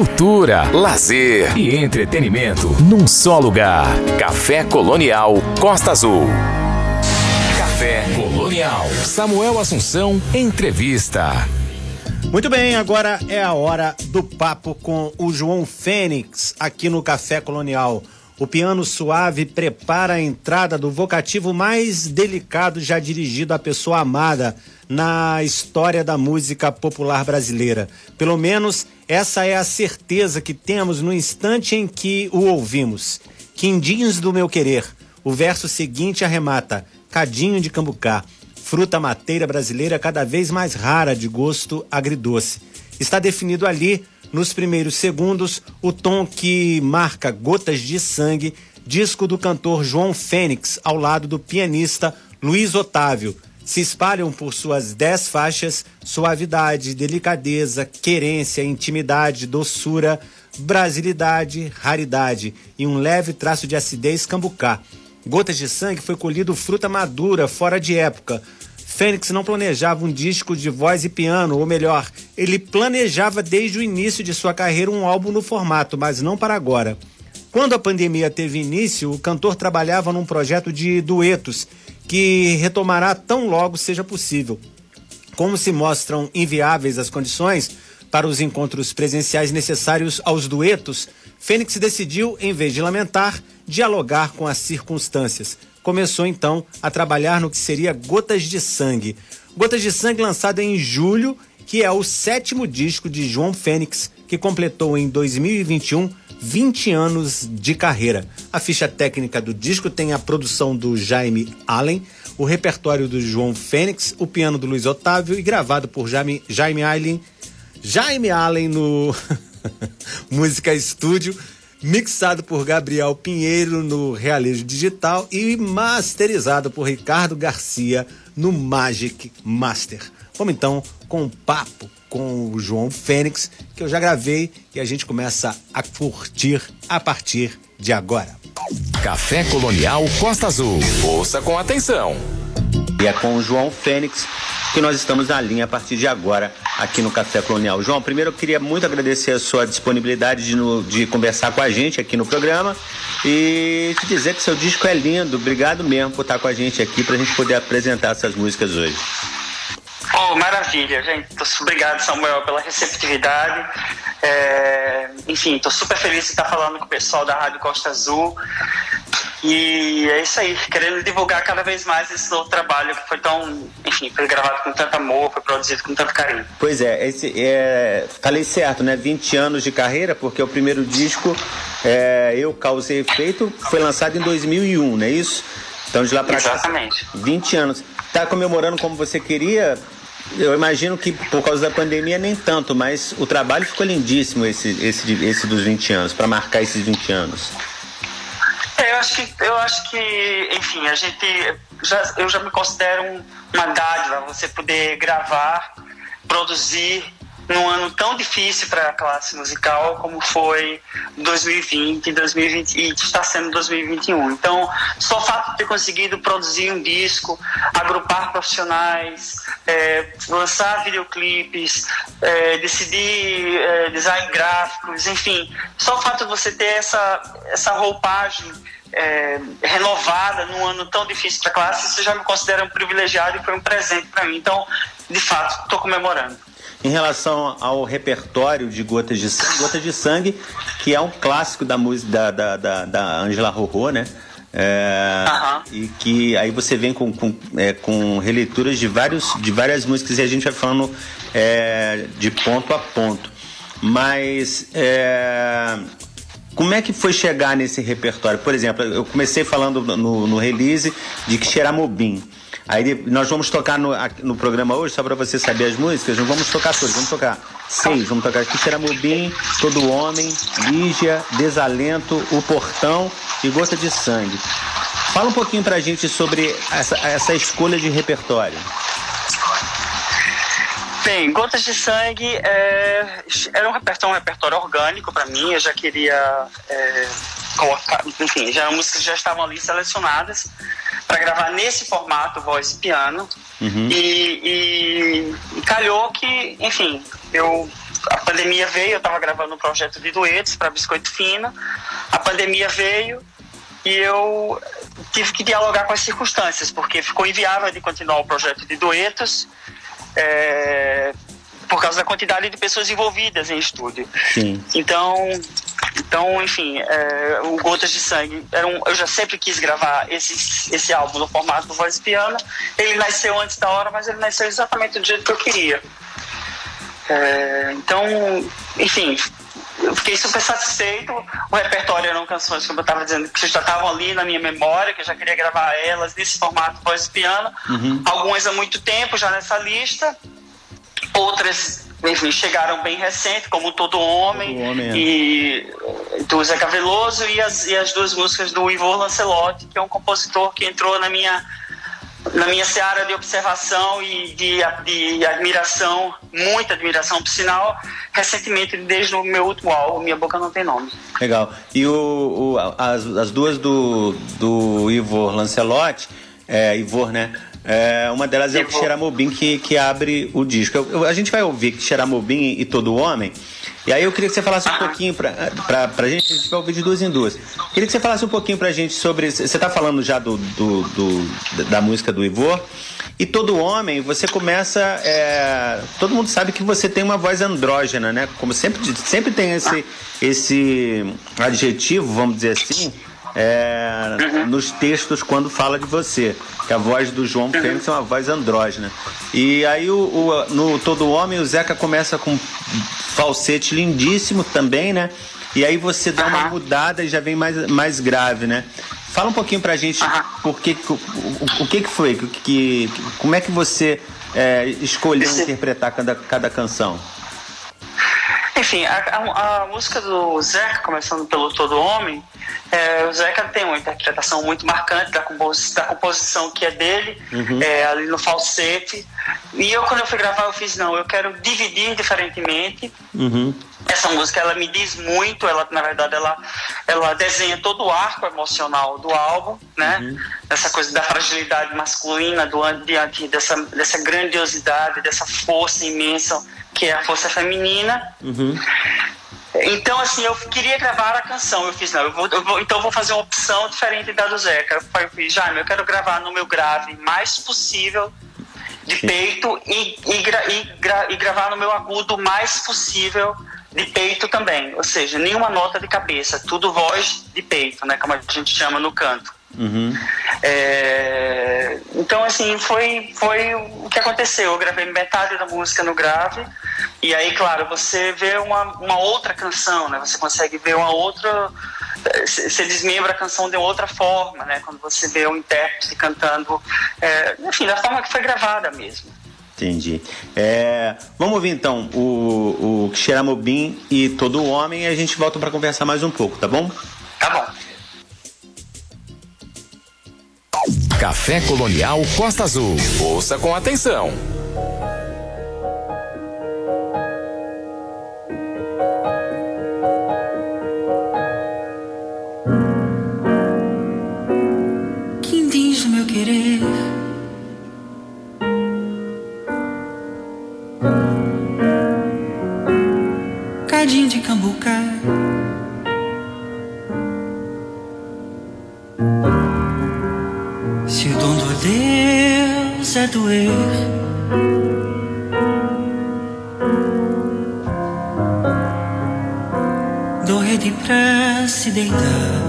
cultura, lazer e entretenimento num só lugar. Café Colonial Costa Azul. Café Colonial. Samuel Assunção, entrevista. Muito bem, agora é a hora do papo com o João Fênix aqui no Café Colonial. O piano suave prepara a entrada do vocativo mais delicado já dirigido à pessoa amada na história da música popular brasileira. Pelo menos essa é a certeza que temos no instante em que o ouvimos. Quindins do meu querer. O verso seguinte arremata: Cadinho de cambucá, fruta mateira brasileira cada vez mais rara de gosto agridoce. Está definido ali nos primeiros segundos, o tom que marca Gotas de Sangue, disco do cantor João Fênix, ao lado do pianista Luiz Otávio. Se espalham por suas dez faixas suavidade, delicadeza, querência, intimidade, doçura, brasilidade, raridade e um leve traço de acidez cambucá. Gotas de Sangue foi colhido fruta madura, fora de época, Fênix não planejava um disco de voz e piano, ou melhor, ele planejava desde o início de sua carreira um álbum no formato, mas não para agora. Quando a pandemia teve início, o cantor trabalhava num projeto de duetos que retomará tão logo seja possível. Como se mostram inviáveis as condições para os encontros presenciais necessários aos duetos, Fênix decidiu, em vez de lamentar, dialogar com as circunstâncias começou então a trabalhar no que seria Gotas de Sangue. Gotas de Sangue lançado em julho, que é o sétimo disco de João Fênix, que completou em 2021 20 anos de carreira. A ficha técnica do disco tem a produção do Jaime Allen, o repertório do João Fênix, o piano do Luiz Otávio e gravado por Jaime, Jaime Allen, Jaime Allen no Música Estúdio mixado por Gabriel Pinheiro no Realejo Digital e masterizado por Ricardo Garcia no Magic Master. Vamos então com um papo com o João Fênix, que eu já gravei e a gente começa a curtir a partir de agora. Café Colonial Costa Azul. Ouça com atenção. E é com o João Fênix que nós estamos na linha a partir de agora aqui no Café Colonial. João, primeiro eu queria muito agradecer a sua disponibilidade de, no, de conversar com a gente aqui no programa e te dizer que seu disco é lindo. Obrigado mesmo por estar com a gente aqui para a gente poder apresentar essas músicas hoje. Oh, maravilha, gente. Obrigado, Samuel, pela receptividade. É... Enfim, estou super feliz de estar falando com o pessoal da Rádio Costa Azul. E é isso aí, querendo divulgar cada vez mais esse novo trabalho que foi tão, enfim, foi gravado com tanto amor, foi produzido com tanto carinho. Pois é, esse, é falei certo, né? 20 anos de carreira, porque o primeiro disco, é, Eu Causei Efeito, foi lançado em 2001, não é isso? Então de lá para cá. Exatamente. 20 anos. Tá comemorando como você queria? Eu imagino que por causa da pandemia nem tanto, mas o trabalho ficou lindíssimo esse, esse, esse dos 20 anos, para marcar esses 20 anos. É, eu acho que, eu acho que enfim, a gente. Já, eu já me considero um, uma dádiva você poder gravar, produzir num ano tão difícil para a classe musical como foi 2020, 2020 e está sendo 2021. Então, só o fato de ter conseguido produzir um disco, agrupar profissionais, é, lançar videoclipes, é, decidir é, design gráficos, enfim, só o fato de você ter essa, essa roupagem é, renovada num ano tão difícil para a classe, isso já me considera um privilegiado e foi um presente para mim. Então, de fato, estou comemorando. Em relação ao repertório de Gotas de Sangue, Gotas de Sangue, que é um clássico da música da, da, da, da Angela Rorô, né? É, E que aí você vem com, com, é, com releituras de, vários, de várias músicas e a gente vai falando é, de ponto a ponto. Mas é, como é que foi chegar nesse repertório? Por exemplo, eu comecei falando no, no release de que Xeramobim. Aí nós vamos tocar no, no programa hoje, só para você saber as músicas, não vamos tocar todas, vamos tocar seis. Vamos tocar aqui Xeramobim, Todo Homem, Lígia, Desalento, O Portão e Gota de Sangue. Fala um pouquinho pra gente sobre essa, essa escolha de repertório. Bem, Gotas de Sangue é, era um repertório, um repertório orgânico para mim. Eu já queria é, colocar, enfim, já músicas já estavam ali selecionadas para gravar nesse formato voz e piano. Uhum. E, e, e, calhou que, enfim, eu a pandemia veio, eu estava gravando um projeto de duetos para Biscoito Fino, a pandemia veio e eu tive que dialogar com as circunstâncias, porque ficou inviável de continuar o projeto de duetos. É, por causa da quantidade de pessoas envolvidas em estúdio. Sim. Então, então enfim, é, o Gotas de Sangue, era um, eu já sempre quis gravar esse, esse álbum no formato do voz e piano. Ele nasceu antes da hora, mas ele nasceu exatamente do jeito que eu queria. É, então, enfim, eu fiquei super satisfeito. O repertório eram canções, como eu estava dizendo, que já estavam ali na minha memória, que eu já queria gravar elas nesse formato voz e piano. Uhum. Algumas há muito tempo já nessa lista. Outras, enfim, chegaram bem recente, como Todo Homem, Todo Homem, é. e do Zeca Veloso e as, e as duas músicas do Ivor Lancelotti, que é um compositor que entrou na minha na minha seara de observação e de, de admiração, muita admiração, por sinal, recentemente, desde o meu último álbum, Minha Boca Não Tem Nome. Legal. E o, o as, as duas do, do Ivor Lancelotti, é, Ivor, né? É, uma delas é o. Xeramobim que, que abre o disco. Eu- eu- a gente vai ouvir Xeramobim e Todo Homem. E aí eu queria que você falasse um pouquinho pra, pra, pra gente, a gente vai ouvir de duas em duas. Queria que você falasse um pouquinho pra gente sobre. Você tá falando já do, do, do- da música do Ivor. E todo homem, você começa. é, todo mundo sabe que você tem uma voz andrógena, né? Como sempre, sempre tem esse, esse adjetivo, vamos dizer assim, é, nos textos quando fala de você. Que a voz do João Fênix é uma voz andrógena. E aí o, o- no Todo Homem o Zeca começa com um falsete lindíssimo também, né? E aí você dá uma mudada e já vem mais, mais grave, né? Fala um pouquinho pra gente por que, o, o, o que, que foi, que, que- como é que você é, escolheu interpretar cada, cada canção? Enfim, a, a- a música do Zeca, começando pelo Todo Homem, é, o Zeca tem uma interpretação muito marcante da, compos- da composição que é dele, é, ali no falsete. E eu, quando eu fui gravar, eu fiz, não, eu quero dividir diferentemente. Uhum. Essa música, ela me diz muito, ela, na verdade, ela, ela desenha todo o arco emocional do álbum, né? Essa coisa da fragilidade masculina do, diante dessa, dessa grandiosidade, dessa força imensa que é a força feminina. Então, assim, eu queria gravar a canção. Eu fiz, não, eu vou, eu vou- então eu vou fazer uma opção diferente da do Zeca. Eu falei, Jaime, eu quero gravar no meu grave mais possível de peito e, e, gra- e gra- e gravar no meu agudo mais possível de peito também. Ou seja, nenhuma nota de cabeça, tudo voz de peito, né? Como a gente chama no canto. Uhum. É, então, assim, foi, foi o que aconteceu. Eu gravei metade da música no grave, e aí, claro, você vê uma, uma outra canção, né? Você consegue ver uma outra. Você desmembra a canção de outra forma, né? Quando você vê o intérprete cantando, é, enfim, da forma que foi gravada mesmo. Entendi. É, vamos ouvir então o, o Xeramobim e Todo Homem e a gente volta para conversar mais um pouco, tá bom? Tá bom. Café Colonial Costa Azul. Ouça com atenção. Quem diz meu querer? Cadinho de cambucá. Se o dom do Deus é doer. Dou rede pra se deitar.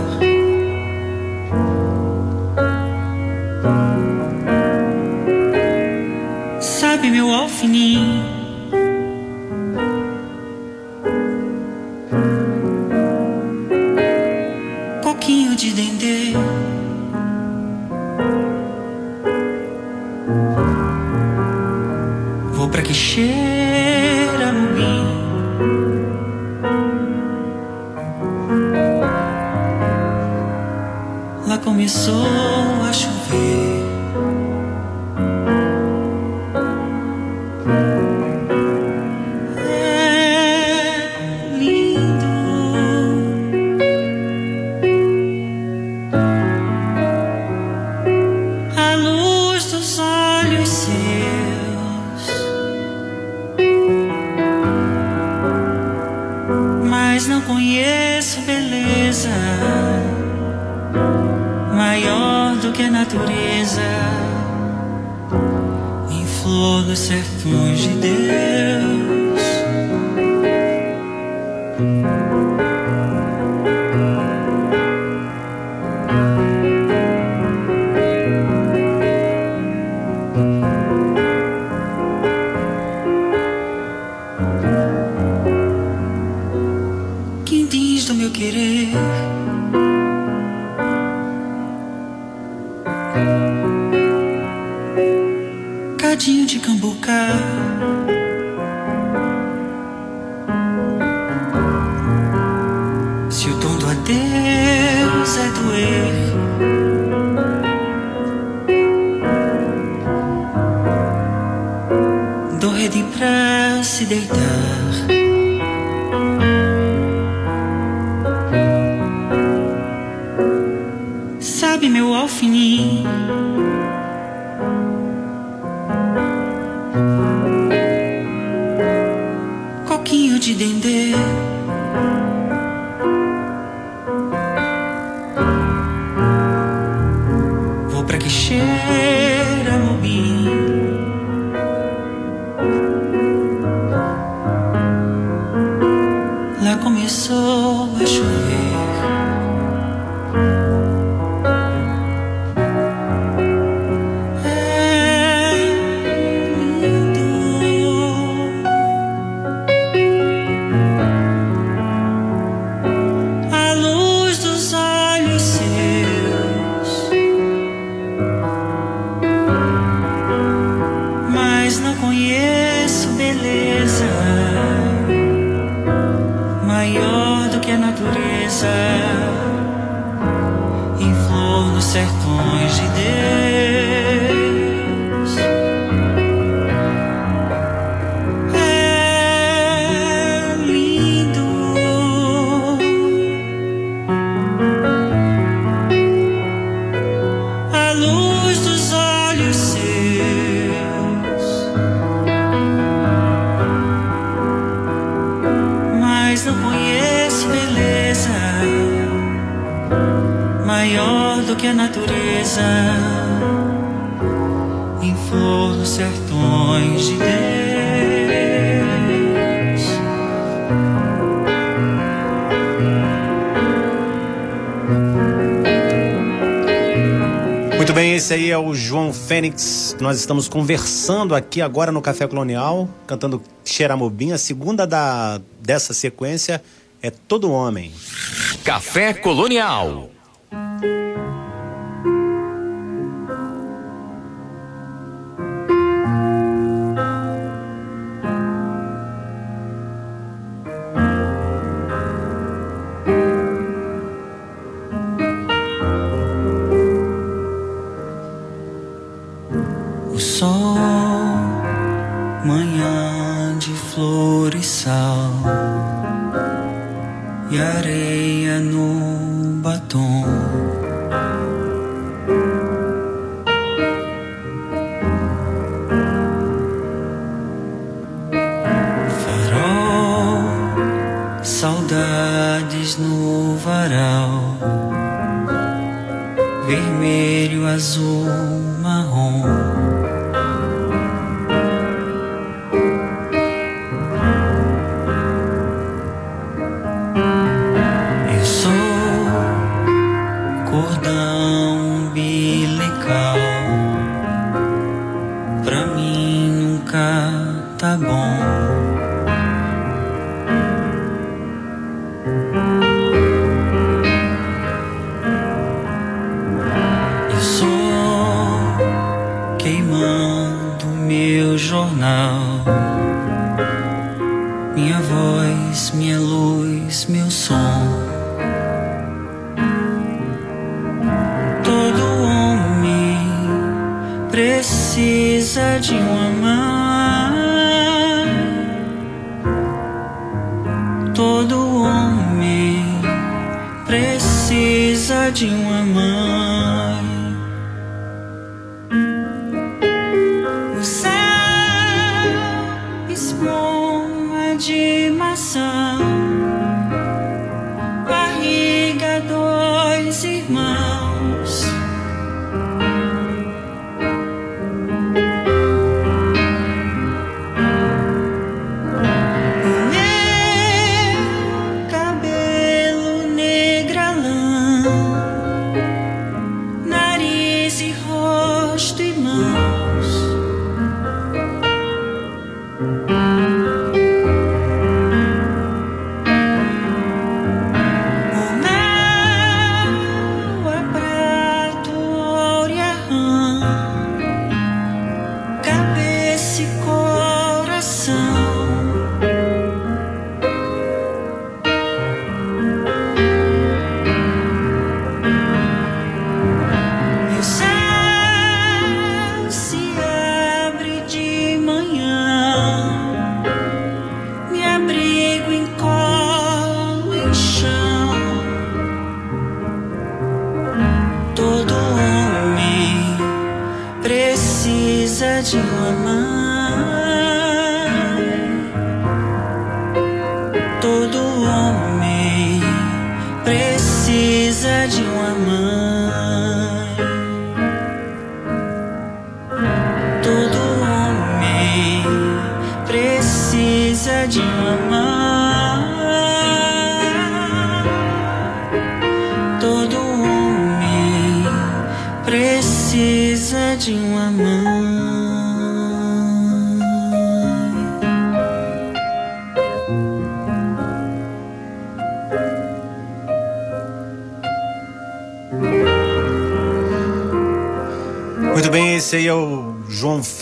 Esse aí é o João Fênix. Nós estamos conversando aqui agora no Café Colonial, cantando Xeramobim. A segunda da, dessa sequência é Todo Homem. Café Colonial.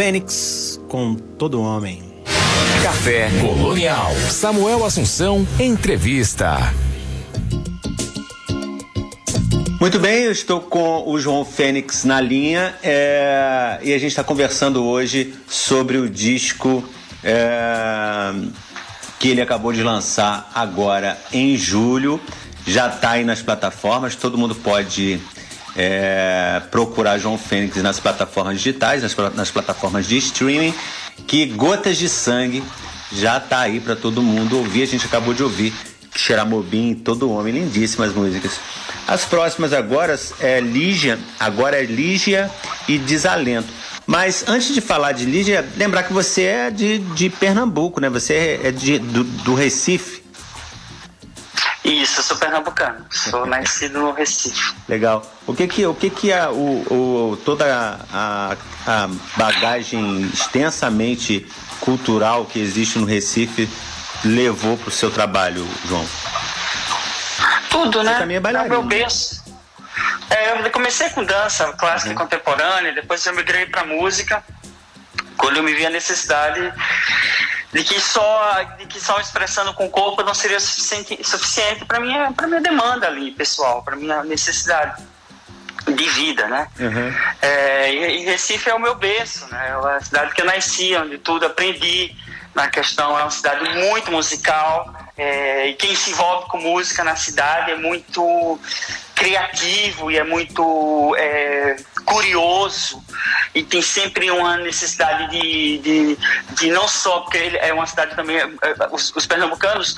Fênix com todo homem. Café Colonial. Samuel Assunção, entrevista. Muito bem, eu estou com o João Fênix na linha é, e a gente está conversando hoje sobre o disco é, que ele acabou de lançar agora em julho. Já está aí nas plataformas, todo mundo pode é, procurar João Fênix nas plataformas digitais, nas, nas plataformas de streaming, que Gotas de Sangue já está aí para todo mundo ouvir. A gente acabou de ouvir Xeramobim, Todo Homem, lindíssimas músicas. As próximas agora é Lígia, agora é Lígia e Desalento. Mas antes de falar de Lígia, lembrar que você é de, de Pernambuco, né? Você é de, do, do Recife. Isso, sou pernambucano. Sou nascido no Recife. Legal. O que que, o que, que a, o, o- toda a, a bagagem extensamente cultural que existe no Recife levou para o seu trabalho, João? Tudo, né? também é o bailarino. meu berço. É, eu comecei com dança clássica Uhum. e contemporânea, depois eu migrei para música, quando eu me vi a necessidade de que só, de que só expressando com o corpo não seria suficiente, suficiente para minha, para minha demanda ali, pessoal, para minha necessidade de vida, né? Uhum. É, e, Recife é o meu berço, né? É a cidade que eu nasci, onde tudo aprendi. Na questão é uma cidade muito musical é, e quem se envolve com música na cidade é muito criativo e é muito é, curioso. E tem sempre uma necessidade de, de, de não só porque é uma cidade também é, é, os, os pernambucanos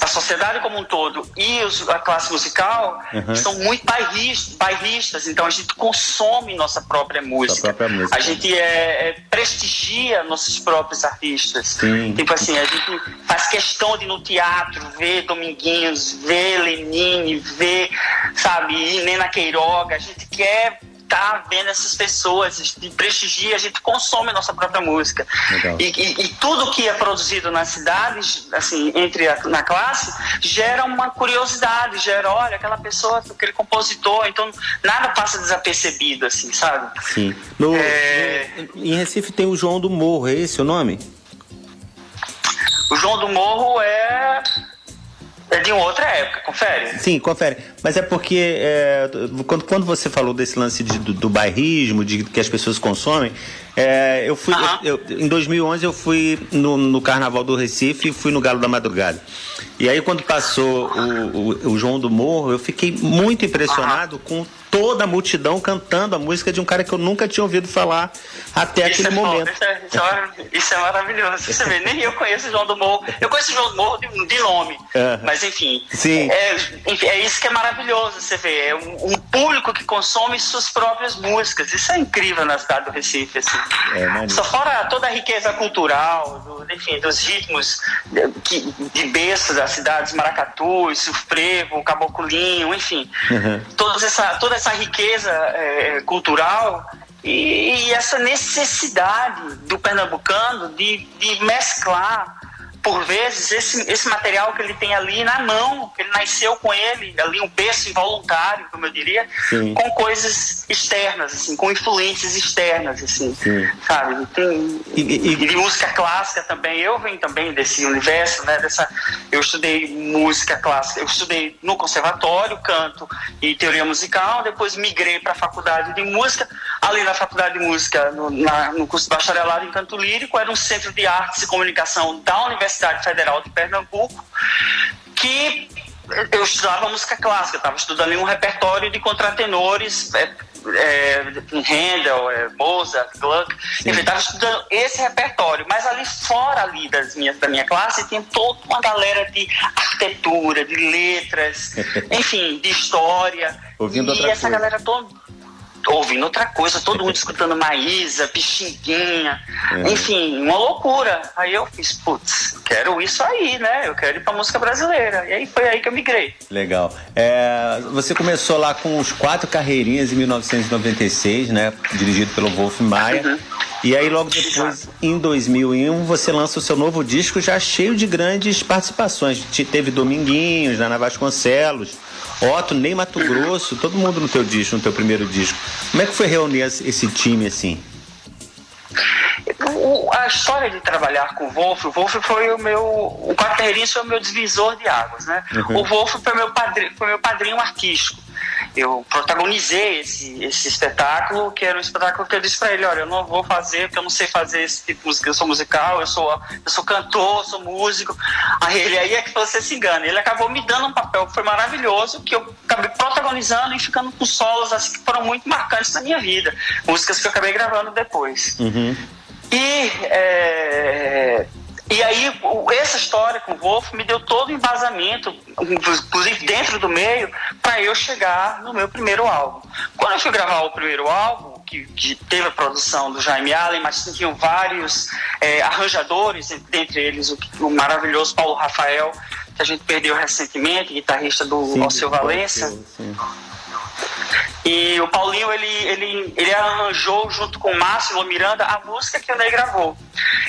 a sociedade como um todo e os- a classe musical Uhum. são muito bairristas, bairristas, então a gente consome nossa própria música. própria música. A gente é, é, prestigia nossos próprios artistas. Sim. Tipo assim, a gente faz questão de ir no teatro ver Dominguinhos, ver Lenine, ver, sabe, Nena Queiroga. A gente quer estar vendo essas pessoas, a gente prestigia, a gente consome a nossa própria música. E, e, e tudo que é produzido nas cidades, assim, entre a, na classe, gera uma curiosidade, gera, olha, aquela pessoa, aquele compositor, então nada passa desapercebido, assim, sabe? Sim. No, É. em Recife tem o João do Morro, é esse o nome? O João do Morro é, é de outra época, confere. Sim, confere. Mas é porque é, quando, quando você falou desse lance de- do, do bairrismo, de que as pessoas consomem, é, eu fui. Aham. eu- eu- em 2011 eu fui no, no Carnaval do Recife e fui no Galo da Madrugada. E aí quando passou o, o- o João do Morro, eu fiquei muito impressionado com toda a multidão cantando a música de um cara que eu nunca tinha ouvido falar até Isso aquele é momento. Isso é, isso é- isso é maravilhoso. Você vê, nem eu conheço o João do Morro. Eu conheço o João do Morro de, de nome. É. Mas enfim. Sim. É, é isso que é maravilhoso. Você vê, é um, um público que consome suas próprias músicas. Isso é incrível na cidade do Recife. Assim. É. Só fora toda a riqueza cultural, do- enfim, dos ritmos de, de berço da cidade, os maracatus, o frevo, o caboclinho, enfim. Uhum. Toda, essa, toda essa riqueza é, cultural e, e essa necessidade do pernambucano de, de mesclar por vezes esse, esse material que ele tem ali na mão, que ele nasceu com ele, ali um berço involuntário, como eu diria, Sim. com coisas externas, assim, com influências externas, assim, Sim. sabe? Tem, E- e- e de música clássica também. Eu venho também desse universo, né? Dessa, eu estudei música clássica. Eu estudei no conservatório, canto e teoria musical. Depois migrei para a faculdade de música. Ali na faculdade de música, no, na- no curso de bacharelado em canto lírico, era um centro de artes e comunicação da Universidade Federal de Pernambuco, que eu estudava música clássica, estava estudando em um repertório de contratenores, é, é, Handel, é, Mozart, Gluck, Sim. enfim, estava estudando esse repertório, mas ali fora ali das minhas, da minha classe tinha toda uma galera de arquitetura, de letras, enfim, de história, Ouvindo e essa coisa. galera toda ouvindo outra coisa, todo mundo escutando Maísa, Pixinguinha, É. enfim, uma loucura. Aí eu fiz, putz, quero isso aí, né? Eu quero ir pra música brasileira. E aí foi aí que eu migrei. Legal. É, você começou lá com os quatro carreirinhas em 1996, né? Dirigido pelo Wolf Maia. Uhum. E aí logo depois, em 2001, você lança o seu novo disco já cheio de grandes participações. Te- Teve Dominguinhos, Nana Vasconcelos, Otto, Ney Mato Grosso, todo mundo no teu disco, no teu primeiro disco. Como é que foi reunir esse time assim? O- a história de trabalhar com o Wolf, o Wolf foi o meu. O Quatro foi o meu divisor de águas, né? Uhum. O Wolf foi meu, padrinho, foi meu padrinho artístico. Eu protagonizei esse, esse espetáculo, que era um espetáculo que eu disse pra ele: olha, eu não vou fazer, porque eu não sei fazer esse tipo de música. Eu sou musical, eu sou, eu sou cantor, sou músico. Aí ele aí é que você se engana. Ele acabou me dando um papel que foi maravilhoso, que eu acabei protagonizando e ficando com solos assim, que foram muito marcantes na minha vida. Músicas que eu acabei gravando depois. E, é, e aí, essa história com o Wolf me deu todo o embasamento, inclusive dentro do meio, para eu chegar no meu primeiro álbum. Quando eu fui gravar o primeiro álbum, que, que teve a produção do Jaime Allen, mas tinham vários é, arranjadores, dentre eles o, o maravilhoso Paulo Rafael, que a gente perdeu recentemente, guitarrista do Alceu Valença. Sim. E o Paulinho, ele, ele, ele arranjou junto com o Márcio Miranda a música que o Ney gravou.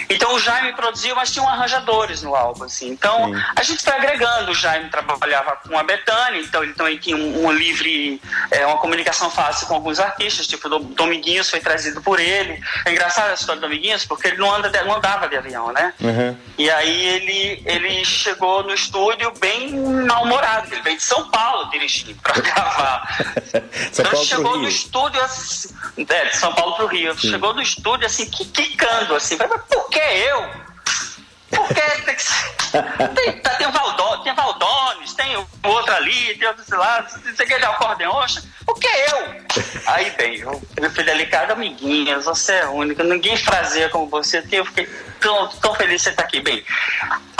Então o Jaime produziu, mas tinham arranjadores no álbum, assim. Então Sim. a gente foi agregando. O Jaime trabalhava com a Betânia, então ele também tinha um, um livre, é, uma comunicação fácil com alguns artistas, tipo o Dominguinhos foi trazido por ele. É engraçado a história do Dominguinhos, porque ele não, anda de- não andava de avião, né? Uhum. E aí ele, ele chegou no estúdio bem mal-humorado, ele veio de São Paulo dirigindo para gravar. Paulo chegou Rio. estúdio assim, é, de São Paulo pro Rio. Chegou no estúdio assim, que- quicando assim, mas por que eu? Por que tem que ser? Tem, tá, tem o Valdo, tem Valdones, tem o outro ali, tem outro lá, você quer dar acordeon? Por que eu? Aí bem, eu, eu fui delicado, amiguinhas, você é única, ninguém fraseia como você, eu fiquei tão, tão feliz de você estar aqui. Bem,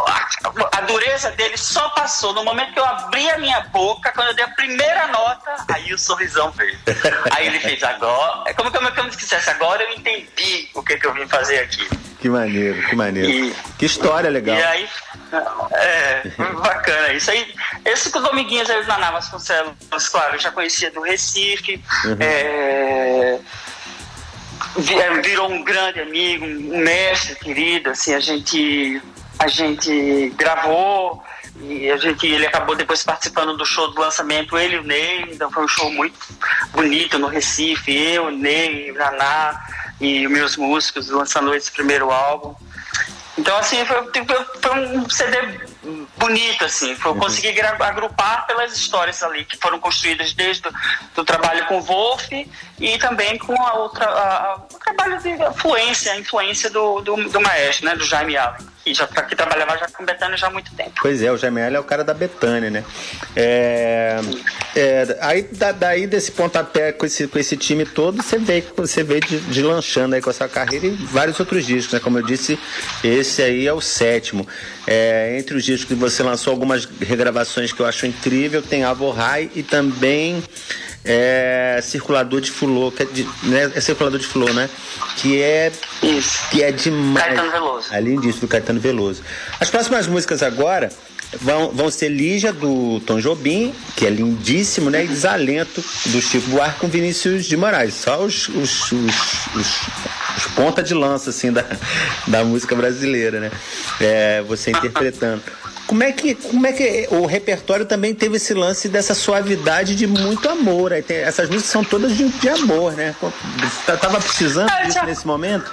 a, dureza dele só passou no momento que eu abri a minha boca, quando eu dei a primeira nota, aí o sorrisão veio. Aí ele fez agora, é como que eu, como se dissesse, agora eu entendi o que, que eu vim fazer aqui. Que maneiro, que maneiro. E- Que história legal. E aí, é, bacana isso aí. Esse com o Dominguinhos aí na Navas Vasconcelos, claro, eu já conhecia do Recife. é, vi- é, virou um grande amigo, um mestre querido, assim, a gente, a gente gravou e a gente, ele acabou depois participando do show do lançamento, ele e o Ney, então foi um show muito bonito no Recife, eu, o Ney, o Naná e os meus músicos lançando esse primeiro álbum. Então, assim, foi, foi um CD bonito, assim. Foi, eu consegui gra- agrupar pelas histórias ali que foram construídas desde o do trabalho com o Wolf e também com a outra, a- a- o trabalho de influência, a influência do, do, do maestro, né, do Jaime Allen. Que aqui, já aqui trabalhava já com Betânia já há muito tempo. Pois é, o Jamel é o cara da Betânia, né? É, é, aí da, daí desse pontapé com esse, com esse time todo, você vê que você vê de, de lanchando aí com a sua carreira e vários outros discos, né? Como eu disse, esse aí é o sétimo. É, entre os discos que você lançou algumas regravações que eu acho incrível, tem Avohai e também é, circulador de flor, que é, de, né, é circulador de flor, né? Que é Isso. que é demais. Caetano Veloso. Além disso, do Caetano Veloso. As próximas músicas agora vão, vão ser Lígia do Tom Jobim, que é lindíssimo, né? E Desalento do Chico Buarque com Vinícius de Moraes. Só os, os, os, os, os ponta de lança, assim, da, da música brasileira, né? É, você interpretando. Como é, que, como é que o repertório também teve esse lance dessa suavidade de muito amor? Aí tem- essas músicas são todas de, de amor, né? Você tava precisando disso nesse momento?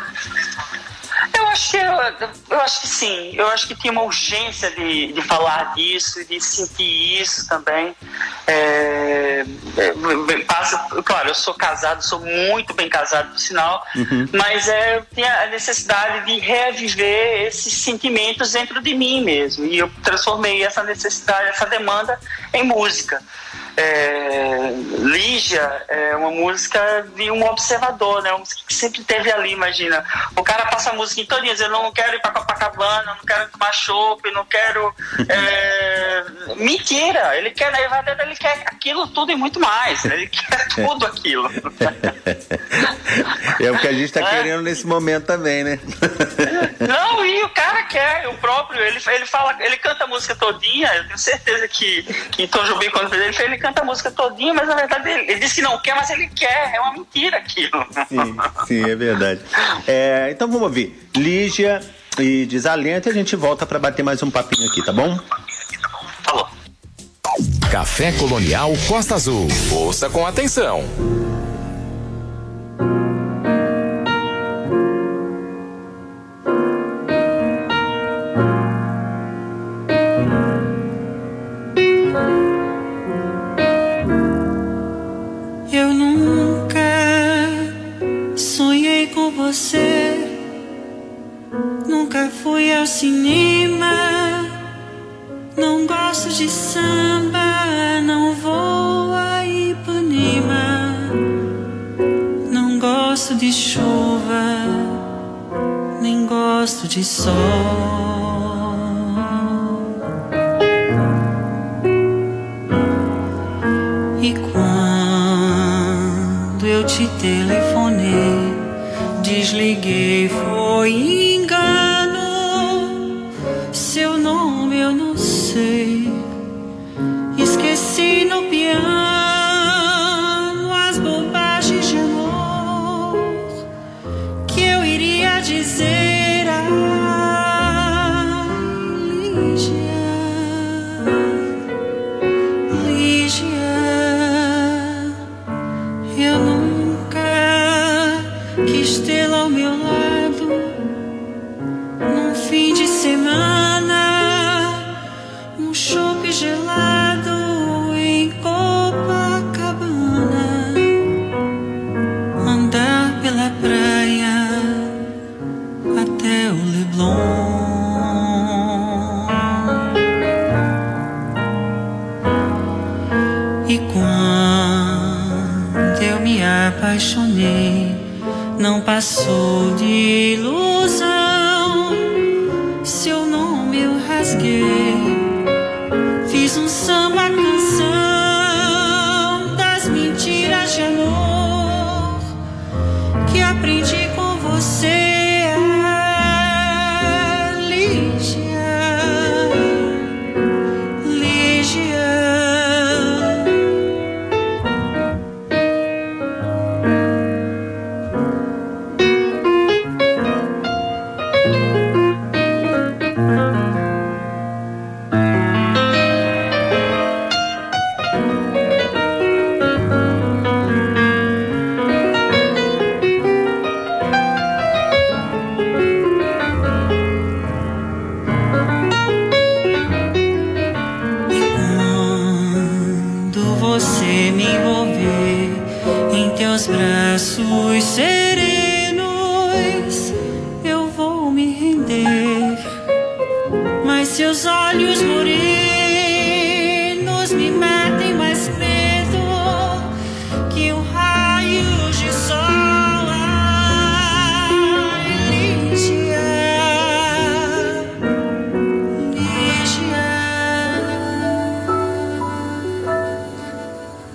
Eu acho que eu, eu acho que sim. Eu acho que tinha uma urgência de, de falar disso, de sentir isso também. É, é, passa, claro, eu sou casado, sou muito bem casado, por sinal, mas é, eu tinha a necessidade de reviver esses sentimentos dentro de mim mesmo. E eu transformei essa necessidade, essa demanda em música. É, Lígia é uma música de um observador, né? Uma música que sempre teve ali, imagina. O cara passa a música em dizendo, eu não quero ir pra Copacabana, não quero tomar chopp, não quero... é, Mentira! Ele quer, na verdade, ele quer aquilo tudo e muito mais. né? Ele quer tudo aquilo. É o que a gente tá É. querendo nesse momento também, né? Não, e o cara quer, o próprio, ele, ele fala, ele canta a música todinha, eu tenho certeza que, que Tom Jobim, quando fez ele, fez, ele canta a música todinha, mas na verdade ele, ele disse que não quer, mas ele quer, é uma mentira aquilo. Sim, sim, é verdade. É, então vamos ouvir. Lígia e Desalento e a gente volta para bater mais um papinho aqui, tá bom? Falou. Café Colonial Costa Azul. Ouça com atenção. Gosto de envolver em teus braços serenos. Eu vou me render, mas seus olhos morrem.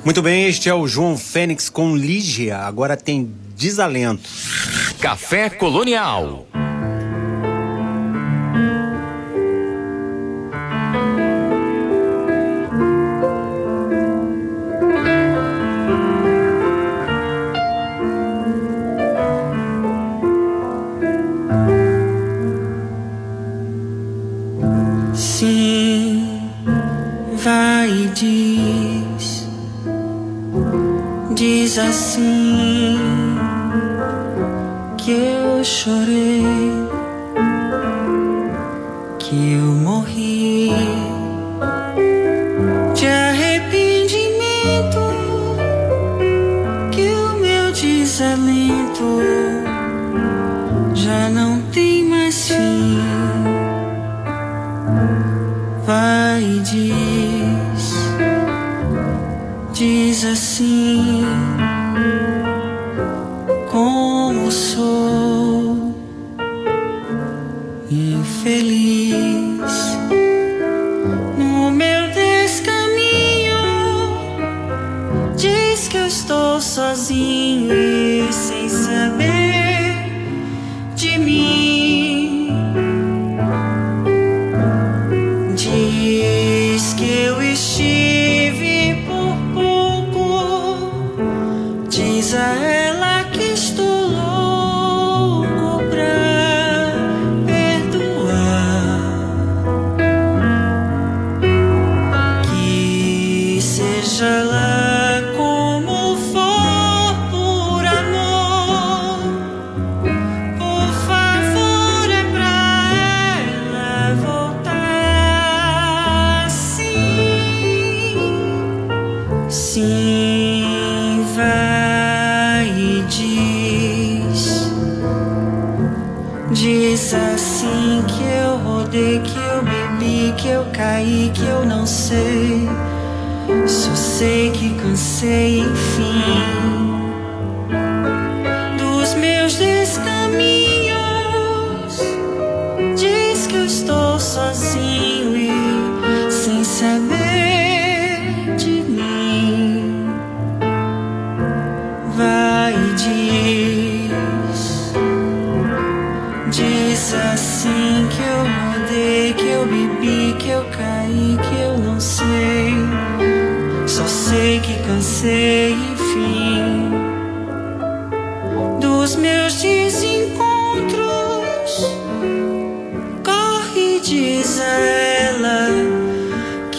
Muito bem, este é o João Fênix com Lígia. Agora tem desalento. Café Colonial.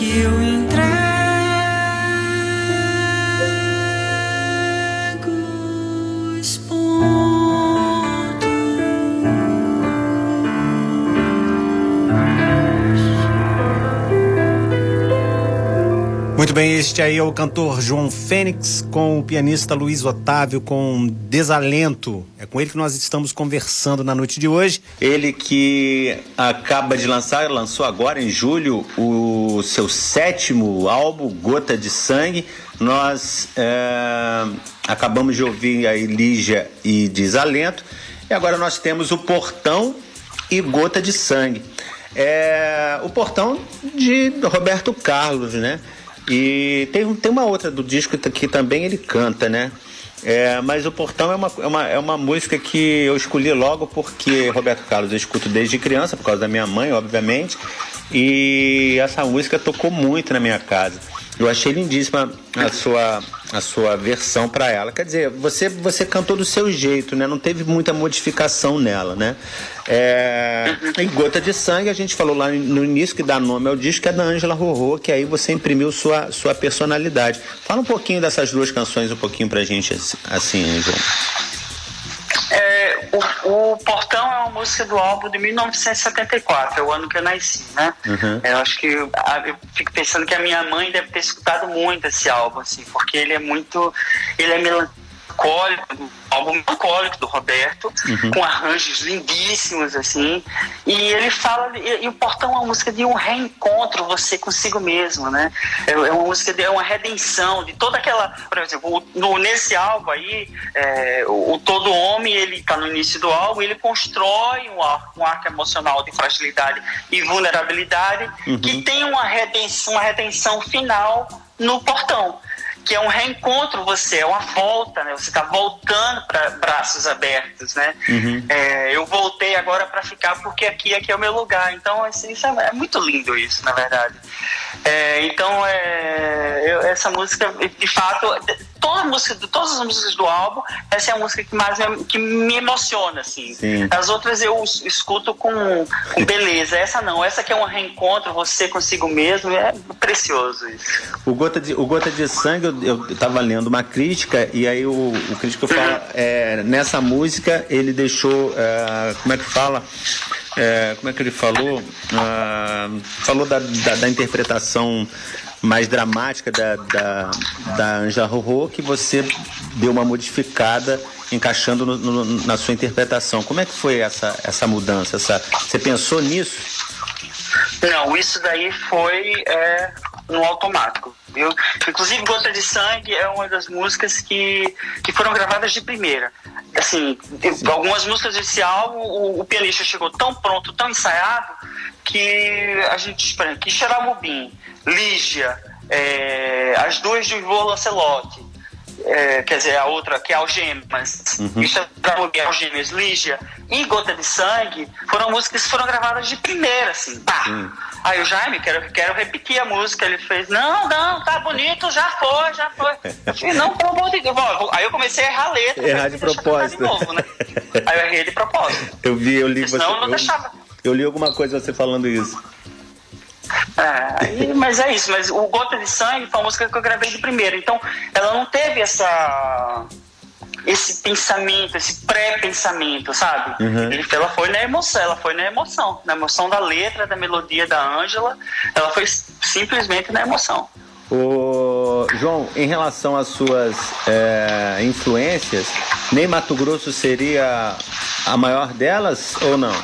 Que eu entrego os Muito bem, este aí é o cantor João Fênix com o pianista Luiz Otávio com Desalento. É com ele que nós estamos conversando na noite de hoje. Ele que acaba de lançar, lançou agora em julho o seu sétimo álbum, Gota de Sangue. Nós é, acabamos de ouvir aí Lígia e Desalento. E agora nós temos o Portão e Gota de Sangue. É, o Portão de Roberto Carlos, né? E tem, tem uma outra do disco que também ele canta, né? É, mas o Portão é uma, é, uma, é uma música que eu escolhi logo porque Roberto Carlos eu escuto desde criança, por causa da minha mãe, obviamente. E essa música tocou muito na minha casa. Eu achei lindíssima a sua, a sua versão para ela. Quer dizer, você, você cantou do seu jeito, né? Não teve muita modificação nela, né? É, em Gota de Sangue, a gente falou lá no início que dá nome ao disco, que é da Ângela Rorô, que aí você imprimiu sua, sua personalidade. Fala um pouquinho dessas duas canções, um pouquinho pra gente, assim, João. O, o Portão é uma música do álbum de 1974, é o ano que eu nasci, né? Uhum. Eu acho que eu fico pensando que a minha mãe deve ter escutado muito esse álbum, assim, porque ele é muito, ele é melancólico, melancólico, álbum melancólico do Roberto, uhum. com arranjos lindíssimos, assim. E ele fala, e, e, o Portão é uma música de um reencontro, você consigo mesmo, né? É, é uma música de é uma redenção de toda aquela. Por exemplo, no, nesse álbum aí, é, o, o, Todo Homem, ele está no início do álbum, ele constrói um arco, um arco emocional de fragilidade e vulnerabilidade, uhum. que tem uma redenção, uma redenção final no portão que é um reencontro você, é uma volta, né? Você está voltando para braços abertos, né? Uhum. É, eu voltei agora para ficar porque aqui, aqui é o meu lugar. Então, assim, isso é, é muito lindo isso, na verdade. É, então, é, eu, essa música, de fato, toda música, todas as músicas do álbum, essa é a música que mais me, que me emociona, assim. Sim. As outras eu escuto com, com, beleza. Essa não, essa que é um reencontro, você consigo mesmo, é precioso isso. O Gota de, o Gota de Sangue, eu, eu tava lendo uma crítica, e aí o, o crítico fala, uhum. é, nessa música ele deixou, é, como é que fala? É, como é que ele falou? Ah, falou da, da, da interpretação mais dramática da, da, da Anja Rorô, que você deu uma modificada encaixando no, no, na sua interpretação. Como é que foi essa, essa mudança? Essa, você pensou nisso? Não, isso daí foi é, no automático. Viu? Inclusive, Gota de Sangue é uma das músicas que, que foram gravadas de primeira. Assim, algumas músicas desse álbum, o, o pianista chegou tão pronto, tão ensaiado, que a gente, por exemplo, Quixeramobim, Lígia, é, as duas de Ivo Lancelotti, é, quer dizer, a outra que é Algemas, uhum. Quixeramobim, Algemas, Lígia e Gota de Sangue, foram músicas que foram gravadas de primeira, assim, pá. Uhum. Aí o Jaime, quero, quero repetir a música, ele fez, não, não, tá bonito, já foi, já foi. Eu falei, não, pelo amor de Deus. Aí eu comecei a errar a letra. Errar de propósito. De novo, né? Aí eu errei de propósito. Eu vi, eu li Senão você. Eu não deixava. Eu li alguma coisa você falando isso. É, mas é isso, mas o Gota de Sangue foi uma música que eu gravei de primeira, então ela não teve essa esse pensamento, esse pré-pensamento, sabe? Uhum. Ele, ela foi na emoção, ela foi na emoção, na emoção da letra, da melodia da Ângela, ela foi simplesmente na emoção. O João, em relação às suas é, influências, nem Mato Grosso seria a maior delas ou não?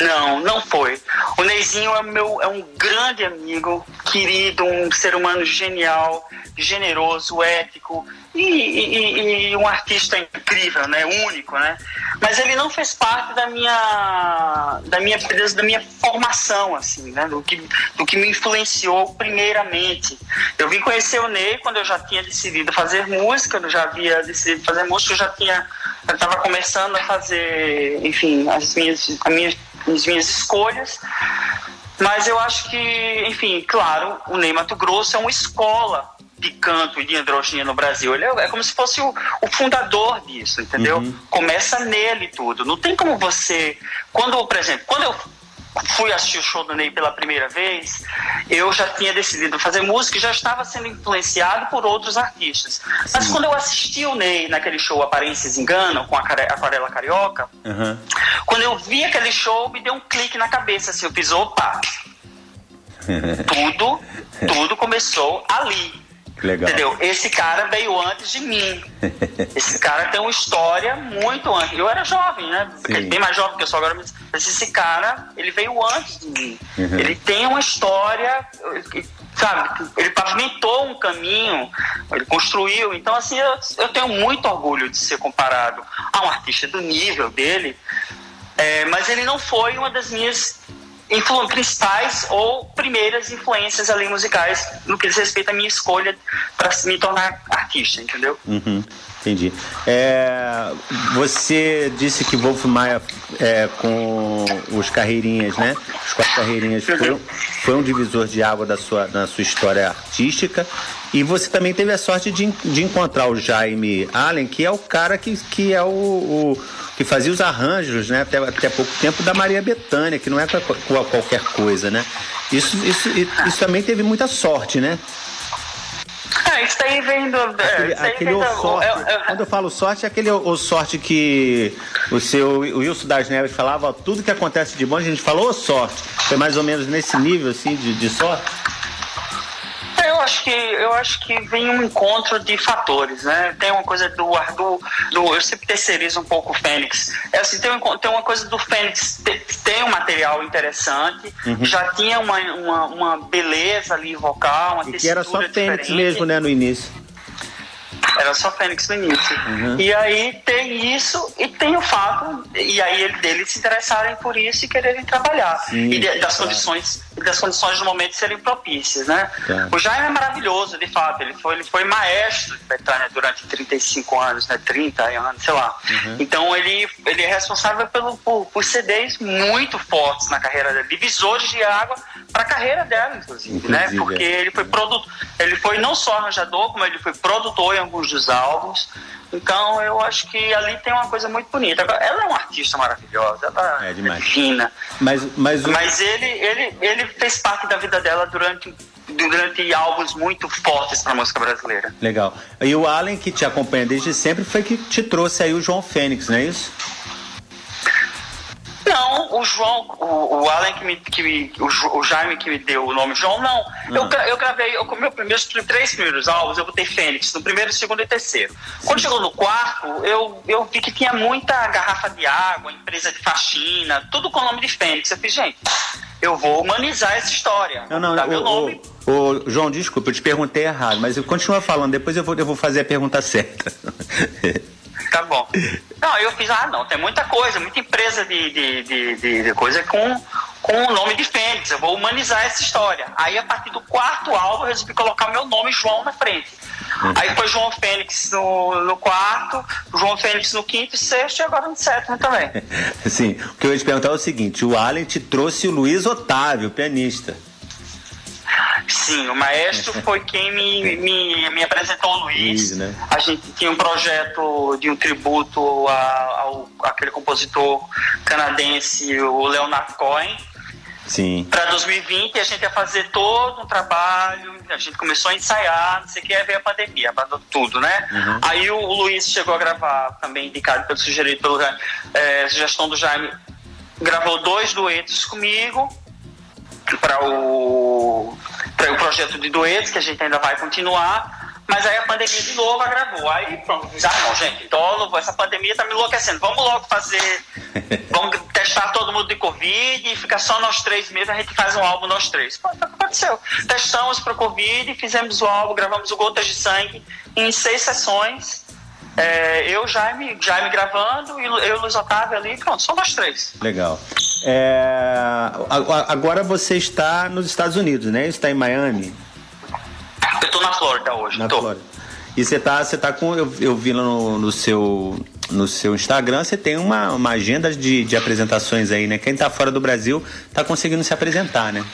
Não, não foi. O Neizinho é, meu, é um grande amigo, querido, um ser humano genial, generoso, ético e, e, e, um artista incrível, né, único, né. Mas ele não fez parte da minha, da minha, da minha formação, assim, né, do que, do que me influenciou primeiramente. Eu vim conhecer o Ney quando eu já tinha decidido fazer música, eu já havia decidido fazer música, eu já tinha, estava começando a fazer, enfim, as minhas, as minhas as minhas escolhas. Mas eu acho que, enfim, claro, o Ney Mato Grosso é uma escola de canto e de androginia no Brasil. Ele é, é como se fosse o, o fundador disso, entendeu? Uhum. Começa nele tudo. Não tem como você. Quando, por exemplo, quando eu fui assistir o show do Ney pela primeira vez, eu já tinha decidido fazer música e já estava sendo influenciado por outros artistas. Mas quando eu assisti o Ney naquele show Aparências Enganam, com a Aquarela Carioca, uhum. quando eu vi aquele show, me deu um clique na cabeça, assim, eu fiz, opa, tudo, tudo começou ali. Legal. Entendeu? Esse cara veio antes de mim. Esse cara tem uma história muito antes. Eu era jovem, né? Sim. Bem mais jovem que eu sou agora, mas esse cara, ele veio antes de mim. Uhum. Ele tem uma história, sabe? Ele pavimentou um caminho, ele construiu. Então, assim, eu, eu tenho muito orgulho de ser comparado a um artista do nível dele. É, mas ele não foi uma das minhas influ principais ou primeiras influências ali musicais no que diz respeito à minha escolha para me tornar artista, entendeu? Uhum, entendi. É, você disse que Wolf Maia é, com os carreirinhas, né? Os quatro carreirinhas uhum. foi, foi um divisor de água da sua, da sua história artística. E você também teve a sorte de, de encontrar o Jaime Allen, que é o cara que, que é o, o que fazia os arranjos, né, até, até pouco tempo, da Maria Bethânia, que não é qualquer coisa, né? Isso, isso, isso também teve muita sorte, né? É, isso aí vem do. É, aquele, aquele vem do, sorte, eu, eu, quando eu falo sorte, é aquele o, sorte que o seu o Wilson das Neves falava, tudo que acontece de bom, a gente falou sorte. Foi mais ou menos nesse nível, assim, de, de sorte? Eu acho que eu acho que vem um encontro de fatores, né? Tem uma coisa do do, do eu sempre terceirizo um pouco o Fênix. É assim, tem, um, tem uma coisa do Fênix tem, tem um material interessante, uhum. já tinha uma, uma, uma, beleza ali vocal, uma e que era só Fênix diferente. mesmo, né, no início. Era só Fênix no início. Uhum. E aí tem isso e tem o fato, e aí ele, deles se interessarem por isso e quererem trabalhar. Sim, e de, das claro. condições das condições do momento serem propícias, né? Claro. O Jaime é maravilhoso, de fato. Ele foi, ele foi maestro de Betânia durante 35 anos, né? 30 anos, sei lá. Uhum. Então ele, ele é responsável pelo, por, por CDs muito fortes na carreira dele, divisores de água para a carreira dela, inclusive, né? inclusive né? Porque é. ele foi produto, ele foi não só arranjador, como ele foi produtor em alguns dos álbuns. Então eu acho que ali tem uma coisa muito bonita. Ela é uma artista maravilhosa, ela é, demais. é divina. Mas, mas, o... mas ele, ele, ele fez parte da vida dela durante durante álbuns muito fortes para a música brasileira. Legal. E o Allen, que te acompanha desde sempre, foi que te trouxe aí o João Fênix, não é isso? Não, o João, o, o Alan que me, que me o, o, Jaime que me deu o nome João, não. Eu, ah. eu gravei, eu, meu, meus três primeiros álbuns, eu botei Fênix, no primeiro, segundo e terceiro. Quando chegou no quarto, eu, eu vi que tinha muita garrafa de água, empresa de faxina, tudo com o nome de Fênix. Eu fiz, gente, eu vou humanizar essa história. Não, não, meu o, nome. O, o, João, desculpa, eu te perguntei errado, mas eu continuo falando, depois eu vou, eu vou fazer a pergunta certa. Tá bom. Não, eu fiz, ah, não, tem muita coisa, muita empresa de, de, de, de, de coisa com, com o nome de Fênix. Eu vou humanizar essa história. Aí, a partir do quarto álbum, eu resolvi colocar meu nome João na frente. Uhum. Aí foi João Fênix no, no quarto, João Fênix no quinto e sexto e agora no sétimo também. Sim, o que eu ia te perguntar é o seguinte: o Allen te trouxe o Luiz Otávio, pianista. Sim, o maestro foi quem me, me, me apresentou o Luiz. Né? A gente tinha um projeto de um tributo ao, àquele compositor canadense, o Leonard Cohen. Sim. Para 2020 a gente ia fazer todo um trabalho, a gente começou a ensaiar, não sei o que, veio a pandemia, tudo, né? Uhum. Aí o, o, Luiz chegou a gravar, também indicado pelo sugerido pela é, sugestão do Jaime, gravou dois duetos comigo para o, o projeto de duetos, que a gente ainda vai continuar. Mas aí a pandemia de novo agravou. Aí pronto, ah, não, gente, então essa pandemia tá me enlouquecendo. Vamos logo fazer. Vamos testar todo mundo de Covid e ficar só nós três mesmo, a gente faz um álbum nós três. Pô, então, aconteceu. Testamos para Covid, fizemos o álbum, gravamos o Gotas de Sangue em seis sessões. É, eu, Jaime, Jaime gravando e eu e Luiz Otávio ali, pronto, só nós três. Legal. É, agora você está nos Estados Unidos, né? Está em Miami? Eu estou na Flórida hoje, na tô. Flórida. E você está você tá com. Eu, eu vi no, no, seu, no seu Instagram, você tem uma, uma agenda de, de apresentações aí, né? Quem está fora do Brasil está conseguindo se apresentar, né?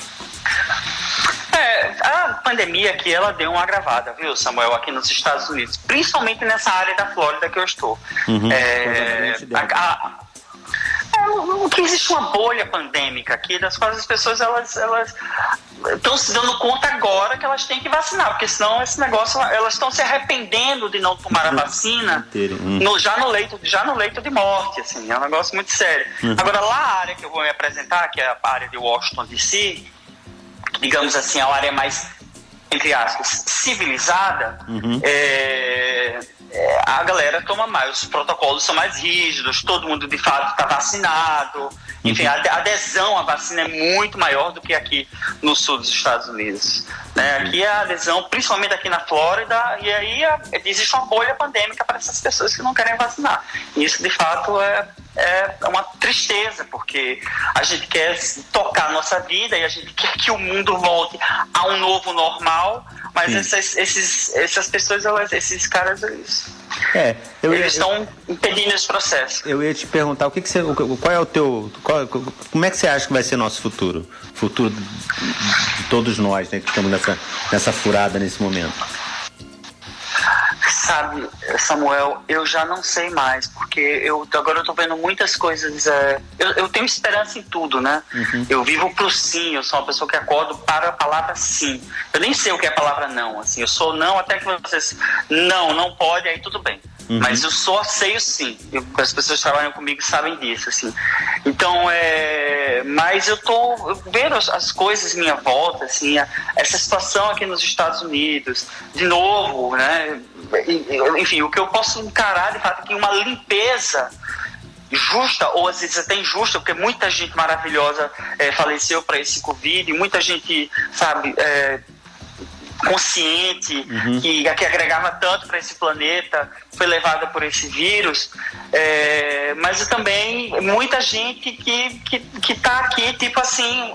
Pandemia aqui ela deu uma agravada, viu, Samuel, aqui nos Estados Unidos, principalmente nessa área da Flórida que eu estou. Uhum, é, a, a, que existe uma bolha pandêmica aqui, das quais as pessoas elas elas estão se dando conta agora que elas têm que vacinar, porque senão esse negócio elas estão se arrependendo de não tomar a uhum. vacina uhum. no, já no leito já no leito de morte, assim, é um negócio muito sério. Uhum. Agora lá a área que eu vou me apresentar, que é a área de Washington D.C., digamos assim, a área mais, entre aspas, civilizada, uhum. é, é, a galera toma mais, os protocolos são mais rígidos, todo mundo de fato está vacinado. Enfim, uhum. a adesão à vacina é muito maior do que aqui no sul dos Estados Unidos. Né? Aqui a adesão, principalmente aqui na Flórida, e aí existe uma bolha pandêmica para essas pessoas que não querem vacinar. E isso, de fato, é é uma tristeza, porque a gente quer tocar a nossa vida e a gente quer que o mundo volte a um novo normal, mas essas, esses, essas pessoas, elas, esses caras, eles, é, eu, eles estão impedindo esse processo. Eu ia te perguntar o que, que você. Qual é o teu. Qual, como é que você acha que vai ser nosso futuro? Futuro de, de todos nós, né, que estamos nessa, nessa furada nesse momento. Sabe, Samuel, eu já não sei mais, porque eu agora eu tô vendo muitas coisas. É, eu, eu, tenho esperança em tudo, né? Uhum. Eu vivo pro sim, eu sou uma pessoa que acordo para a palavra sim. Eu nem sei o que é a palavra não, assim, eu sou não até que vocês. Não, não pode, aí tudo bem. Uhum. Mas eu sou aceio sim. Eu, as pessoas que trabalham comigo sabem disso, assim. Então, é. Mas eu tô vendo as, as coisas minha volta, assim, a, essa situação aqui nos Estados Unidos, de novo, né? Enfim, o que eu posso encarar de fato é que uma limpeza justa ou às vezes até injusta, porque muita gente maravilhosa é, faleceu para esse Covid, muita gente, sabe, é, consciente, uhum. que, que agregava tanto para esse planeta, foi levada por esse vírus, é, mas também muita gente que, que, que tá aqui, tipo assim,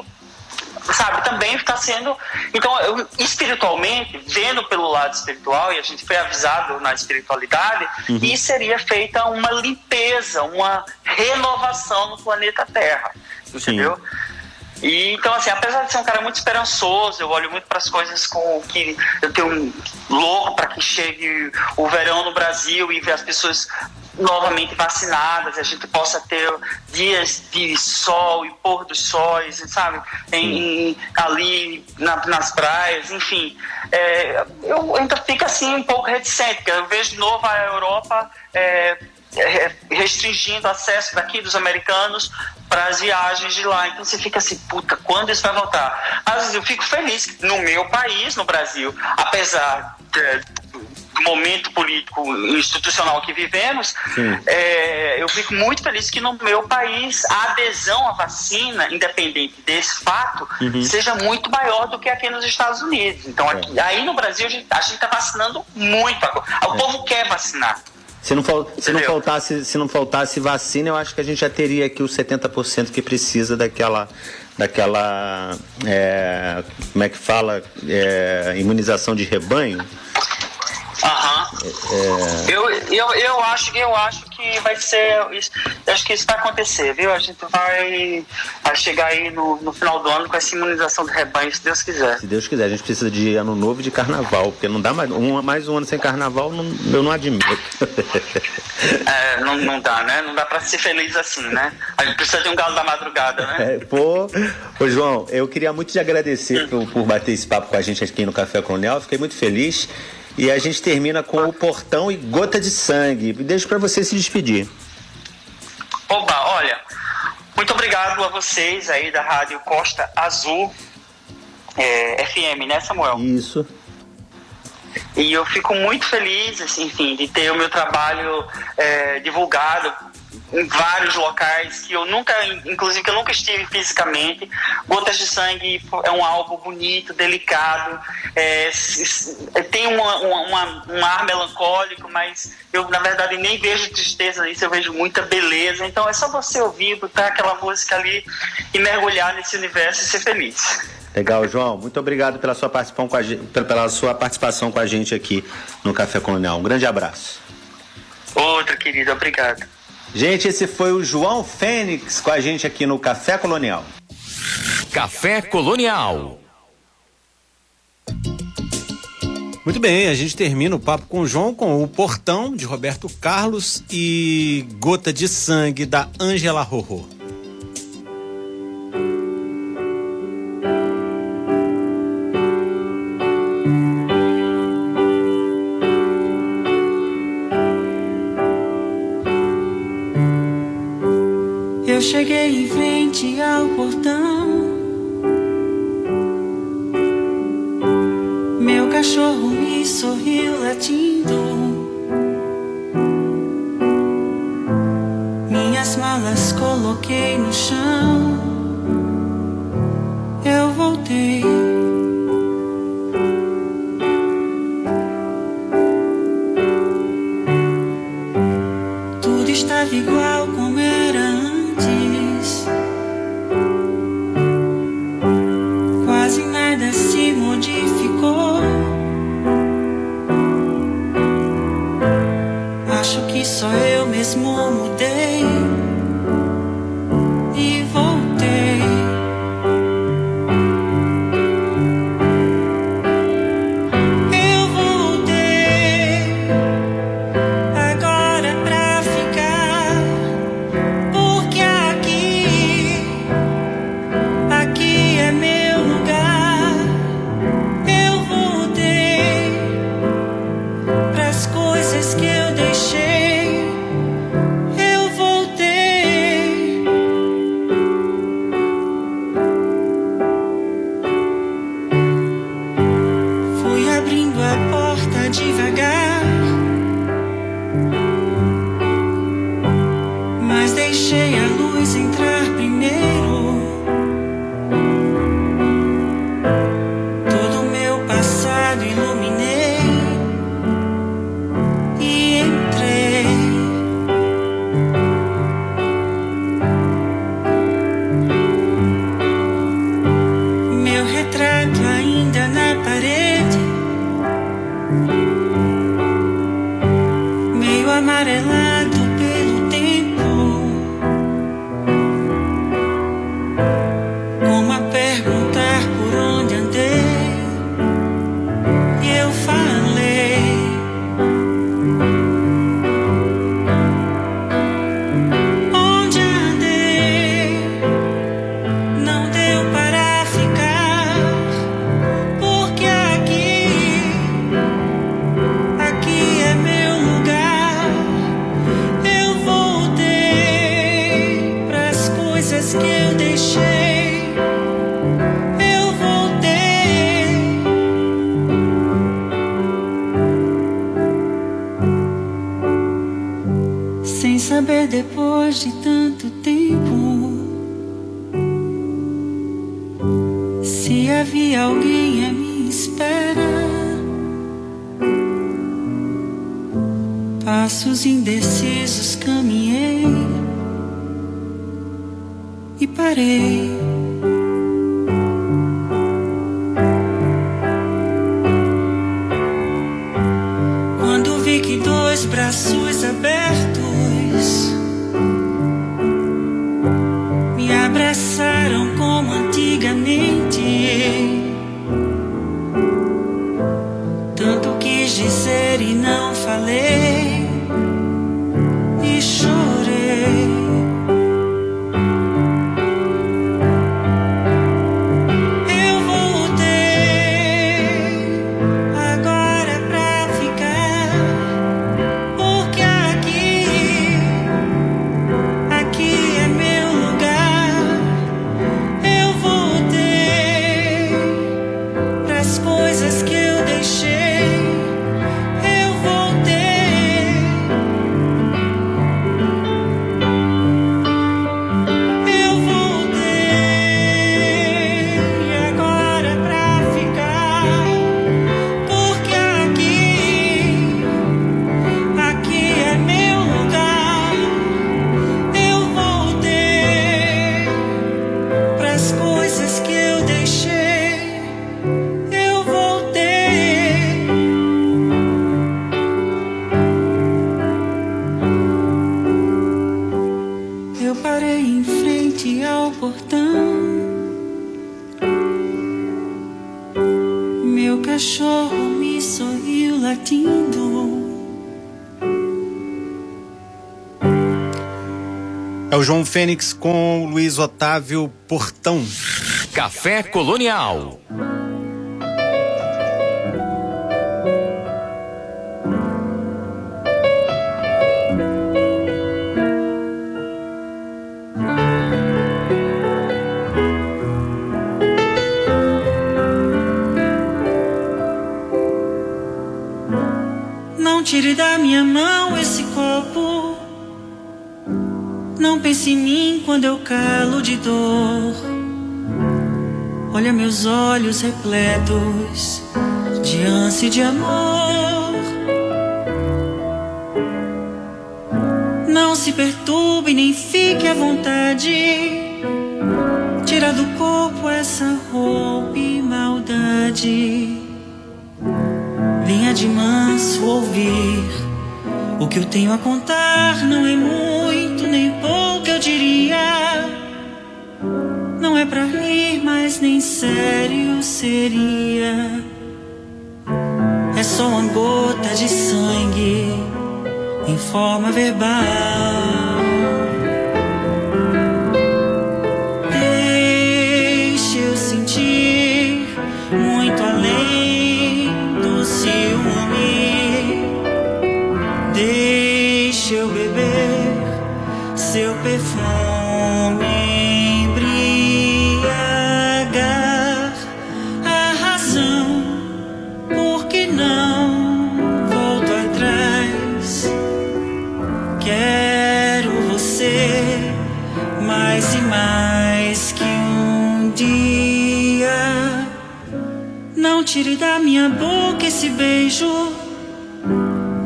sabe, também está sendo. Então, eu, espiritualmente, vendo pelo lado espiritual, e a gente foi avisado na espiritualidade, uhum. que seria feita uma limpeza, uma renovação no planeta Terra. Entendeu? Sim. E, então, assim, apesar de ser um cara muito esperançoso, eu olho muito para as coisas com que eu tenho um louco para que chegue o verão no Brasil e ver as pessoas novamente vacinadas, a gente possa ter dias de sol e pôr dos sóis, sabe? Em, em ali na, nas praias, enfim. É, eu ainda fico assim um pouco reticente, porque eu vejo de novo a Europa. É, é restringindo acesso daqui dos americanos para as viagens de lá. Então você fica assim, puta, quando isso vai voltar? Às vezes eu fico feliz no meu país, no Brasil, apesar do momento político institucional que vivemos, é, eu fico muito feliz que no meu país a adesão à vacina, independente desse fato, uhum. seja muito maior do que aqui nos Estados Unidos. Então aqui, aí no Brasil a gente está vacinando muito. O é. povo quer vacinar. Se não, se, não faltasse, se não faltasse vacina, eu acho que a gente já teria aqui os 70% que precisa daquela, daquela é, como é que fala, é, imunização de rebanho. Aham. É... Eu, eu, eu, acho, eu acho que vai ser. Acho que isso vai acontecer, viu? A gente vai, vai chegar aí no, no final do ano com essa imunização de rebanho, se Deus quiser. Se Deus quiser, a gente precisa de ano novo e de carnaval, porque não dá mais um, mais um ano sem carnaval, não, eu não admito. É, não, não dá, né? Não dá pra ser feliz assim, né? A gente precisa de um galo da madrugada, né? É, pô, ô João, eu queria muito te agradecer por, por bater esse papo com a gente aqui no Café Colonial, fiquei muito feliz. E a gente termina com o portão e gota de sangue. Deixo para você se despedir. Oba, olha, muito obrigado a vocês aí da Rádio Costa Azul é, FM, né, Samuel? Isso. E eu fico muito feliz, assim, enfim, de ter o meu trabalho é, divulgado em vários locais que eu nunca, inclusive que eu nunca estive fisicamente. Gotas de Sangue é um álbum bonito, delicado, é, tem uma, uma, um ar melancólico, mas eu na verdade nem vejo tristeza nisso, eu vejo muita beleza. Então é só você ouvir, botar aquela música ali e mergulhar nesse universo e ser feliz. Legal, João. Muito obrigado pela sua participação com a gente, pela sua participação com a gente aqui no Café Colonial. Um grande abraço. Outro, querido. Obrigado. Gente, esse foi o João Fênix com a gente aqui no Café Colonial. Café Colonial. Muito bem, a gente termina o papo com o João com o Portão de Roberto Carlos e Gota de Sangue da Ângela Rorô. Eu cheguei em frente ao portão. Meu cachorro me sorriu latindo. Minhas malas coloquei no chão. Fênix com Luiz Otávio Portão. Café Colonial. quando eu calo de dor. Olha meus olhos repletos de ânsia e de amor. Não se perturbe nem fique à vontade. Tira do corpo essa roupa e maldade. Venha de manso ouvir o que eu tenho a contar, não é muito nem pouco eu diria. Não é pra rir, mas nem sério seria. É só uma gota de sangue em forma verbal. Da minha boca esse beijo.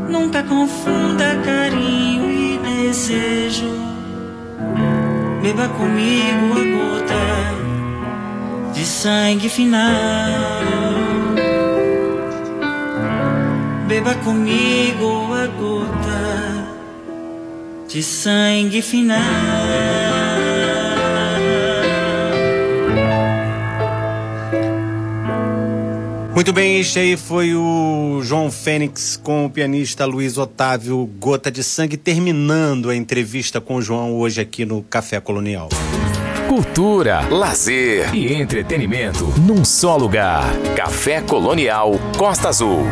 Nunca confunda carinho e desejo. Beba comigo a gota de sangue final. Beba comigo a gota de sangue final. Muito bem, este aí foi o João Fênix com o pianista Luiz Otávio Gota de Sangue, terminando a entrevista com o João hoje aqui no Café Colonial. Cultura, lazer e entretenimento num só lugar. Café Colonial Costa Azul.